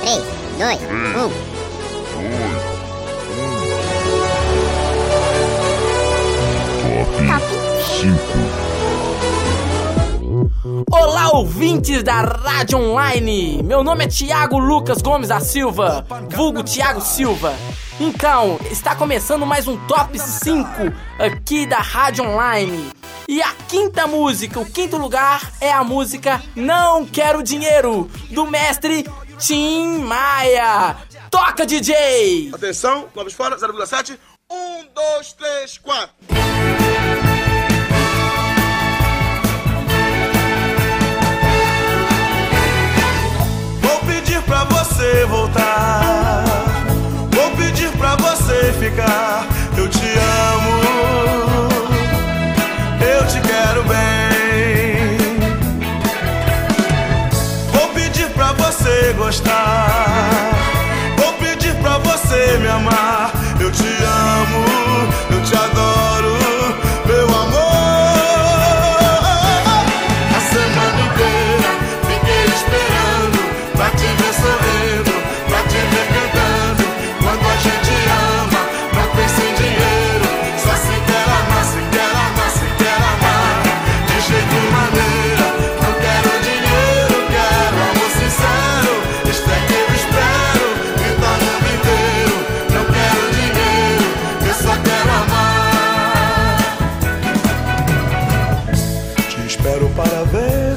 3, 2, 1. Top 5. Olá, ouvintes da Rádio Online! Meu nome é Tiago Lucas Gomes da Silva, vulgo Tiago Silva. Então, está começando mais um Top 5 aqui da Rádio Online. E a quinta música, o quinto lugar, é a música Não Quero Dinheiro, do mestre Tim Maia. Toca, DJ! Atenção, vamos fora, 0,7. 1, 2, 3, 4. Vou pedir pra você voltar. Vou pedir pra você ficar. Eu te gostar. Vou pedir pra você me amar.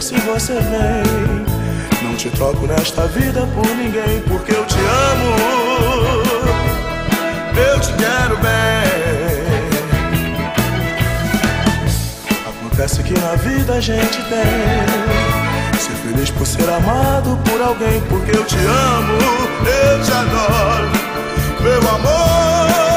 Se você vem. Não te troco nesta vida por ninguém, porque eu te amo. Eu te quero bem. Acontece que na vida a gente tem. Ser feliz por ser amado por alguém, porque eu te amo, eu te adoro, meu amor.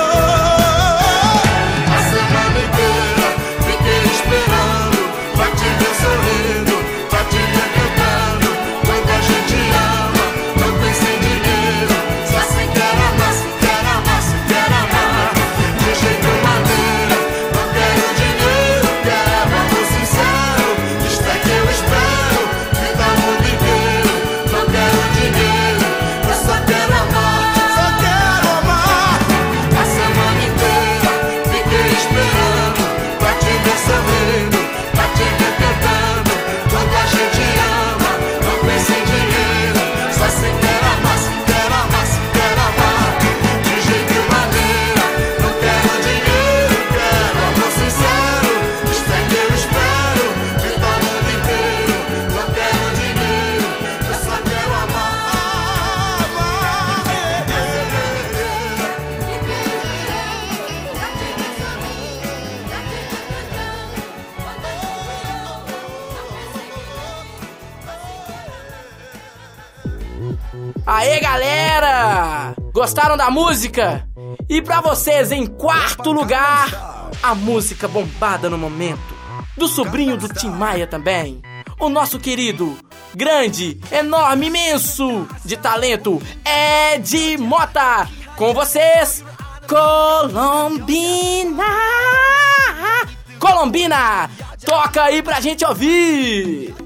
Aê, galera! Gostaram da música? E pra vocês, em quarto lugar, a música bombada no momento, do sobrinho do Tim Maia também, o nosso querido, grande, enorme, imenso de talento, Ed Mota. Com vocês, Colombina! Colombina! Toca aí pra gente ouvir!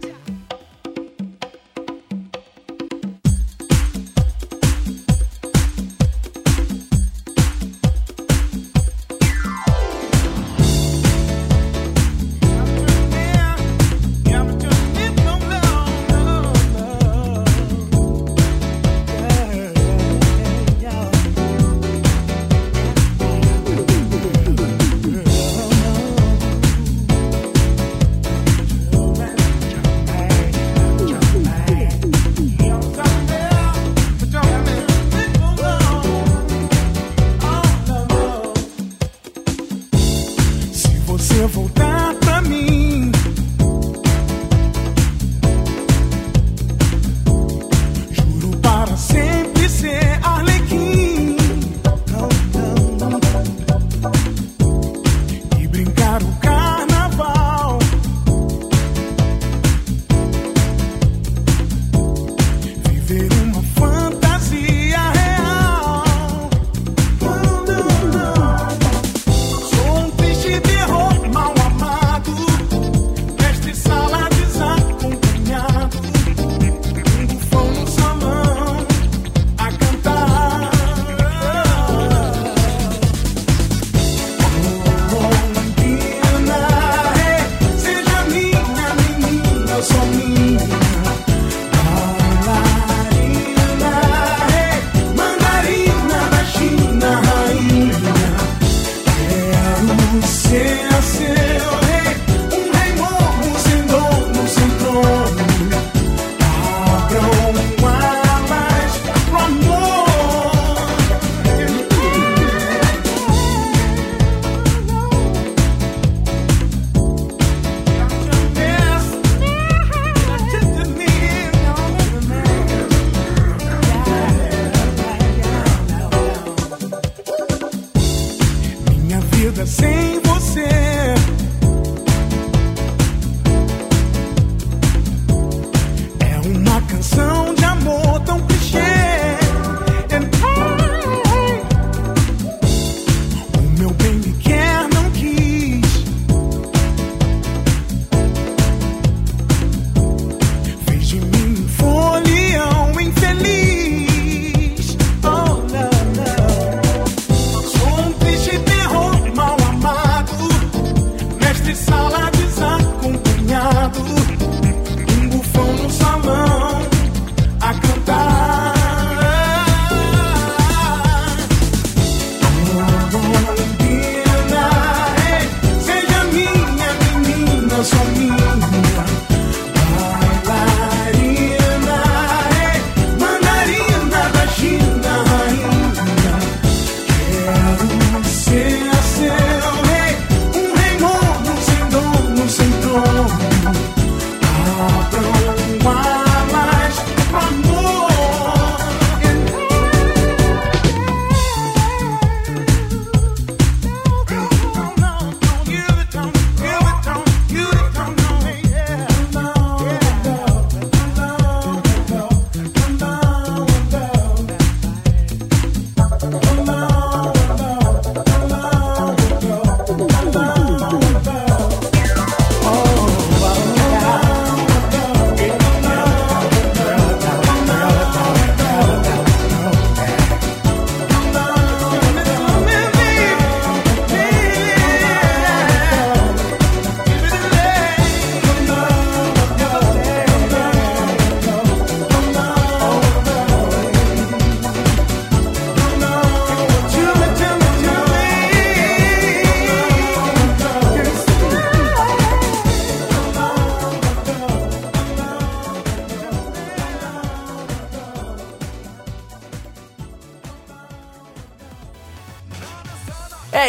Can someone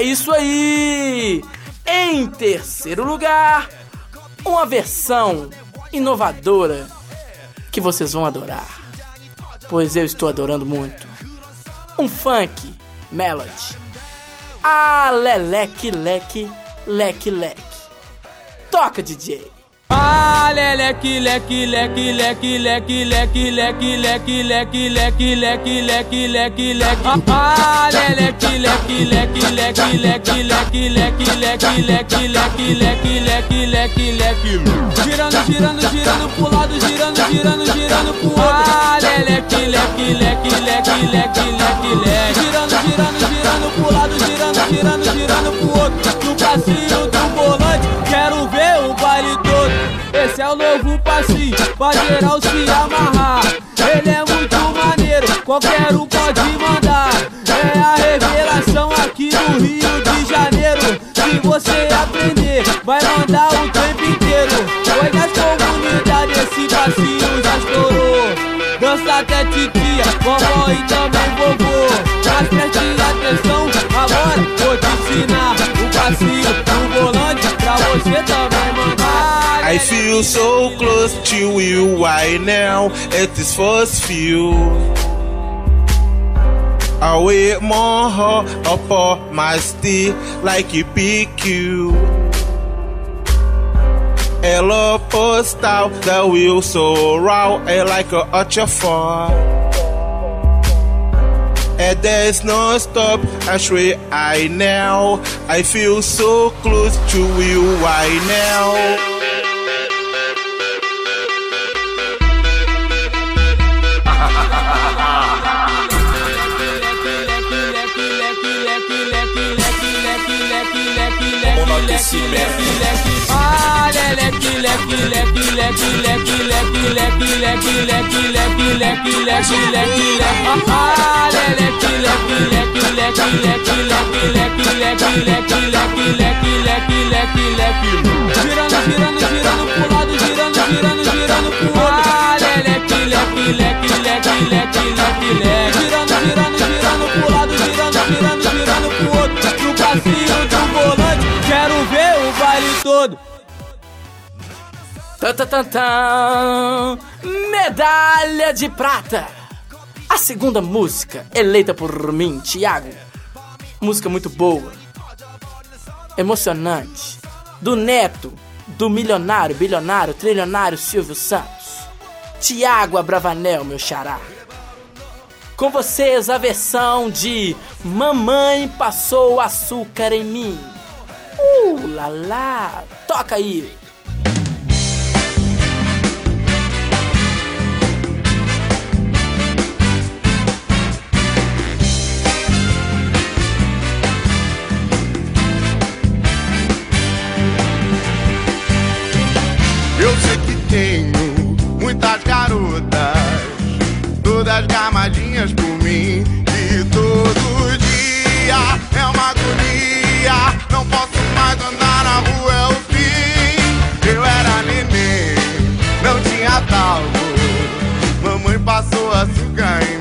É isso aí! Em terceiro lugar, uma versão inovadora que vocês vão adorar. Pois eu estou adorando muito. Um funk melody. Ah, leleque, leque, leque, leque. Toca, DJ! Ah, leque, leque, leque, leque, leque, leque, leque, leque, leque, leque, leque, leque, leque. Ah, leque, leque, leque, leque, leque, leque, leque, leque, leque, leque, leque, leque, leque. Girando, girando, girando pro lado, girando, girando, girando pro. Ah, leque, leque, leque, leque, leque, leque, leque. Girando, girando, girando pro lado, girando, girando, girando pro outro. No passinho pra geral se amarrar. Ele é muito maneiro, qualquer um pode mandar. É a revelação aqui no Rio de Janeiro. Se você aprender, vai mandar o tempo inteiro. Foi das comunidades, esse passinho já estourou. Dança até titia, vovó e também vovô. I feel so close to you right now at this first view. I wait more upon my stick like a PQ. Ela postal that will so raw é like a ultra And there's no stop, swear I now. I feel so close to you right now. Bak esime Alele Tan, tan, tan, tan. Medalha de prata. A segunda música, eleita por mim, Thiago. Música muito boa. Emocionante. Do neto, do milionário, bilionário, trilionário Silvio Santos. Tiago Abravanel, meu xará. Com vocês a versão de Mamãe Passou Açúcar em Mim. Uh, lá lá. Toca aí. das gamadinhas por mim. E todo dia é uma agonia. Não posso mais andar na rua, é o fim. Eu era neném, não tinha talco. Mamãe passou açúcar em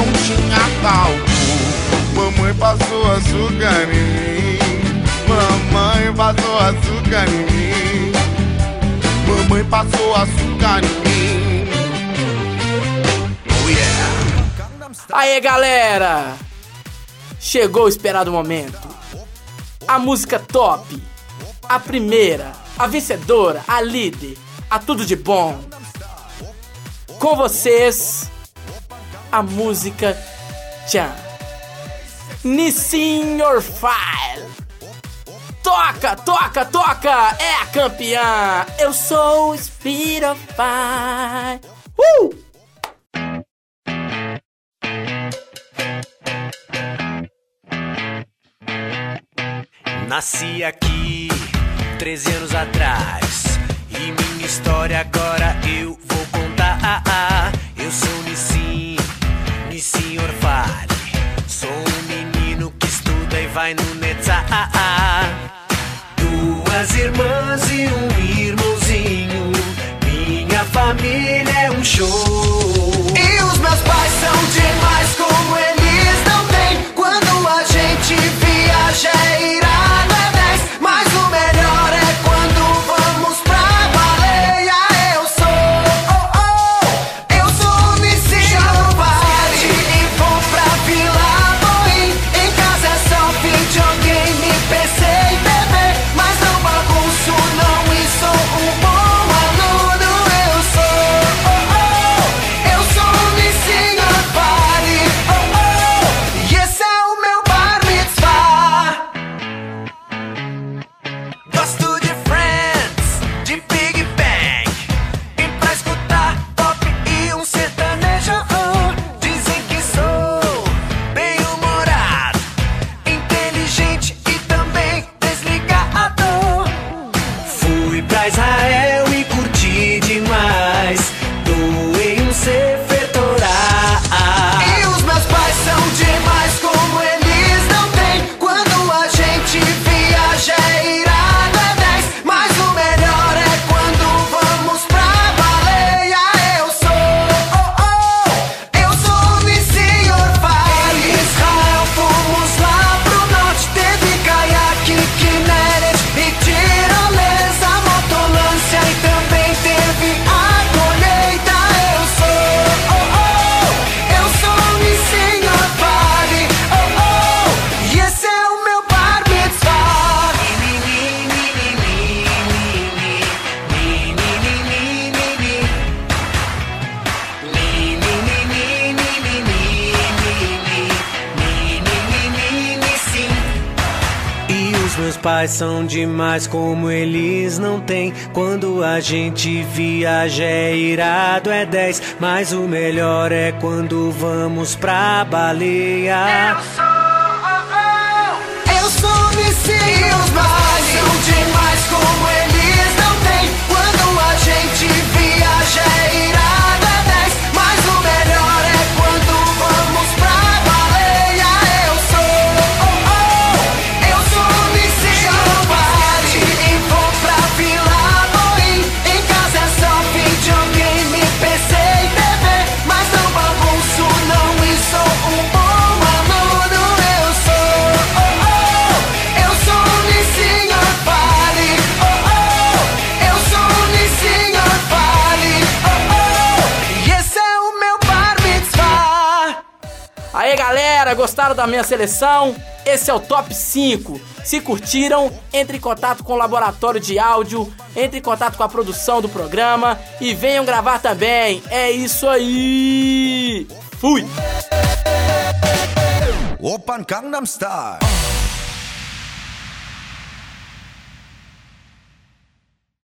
não tinha talco. Mamãe passou açúcar em mim. Mamãe passou açúcar em mim. Mamãe passou açúcar em mim. Oh yeah. Aê, galera! Chegou o esperado momento. A música top, a primeira, a vencedora, a líder, a tudo de bom. Com vocês, a música Tchan. Nissin Your File. Toca, toca, toca! É a campeã! Eu sou o Spirit of Fire. Uh! Nasci aqui 13 anos atrás e minha história agora eu vou contar. Eu sou Nissim, Sou um menino que estuda e vai no Netzah. Doei pais são demais como eles não têm. Quando a gente viaja é irado, é 10. Mas o melhor é quando vamos pra baleia. Eu gostaram da minha seleção? Esse é o top 5. Se curtiram, entre em contato com o laboratório de áudio, entre em contato com a produção do programa e venham gravar também. É isso aí! Fui! Open Gangnam Style.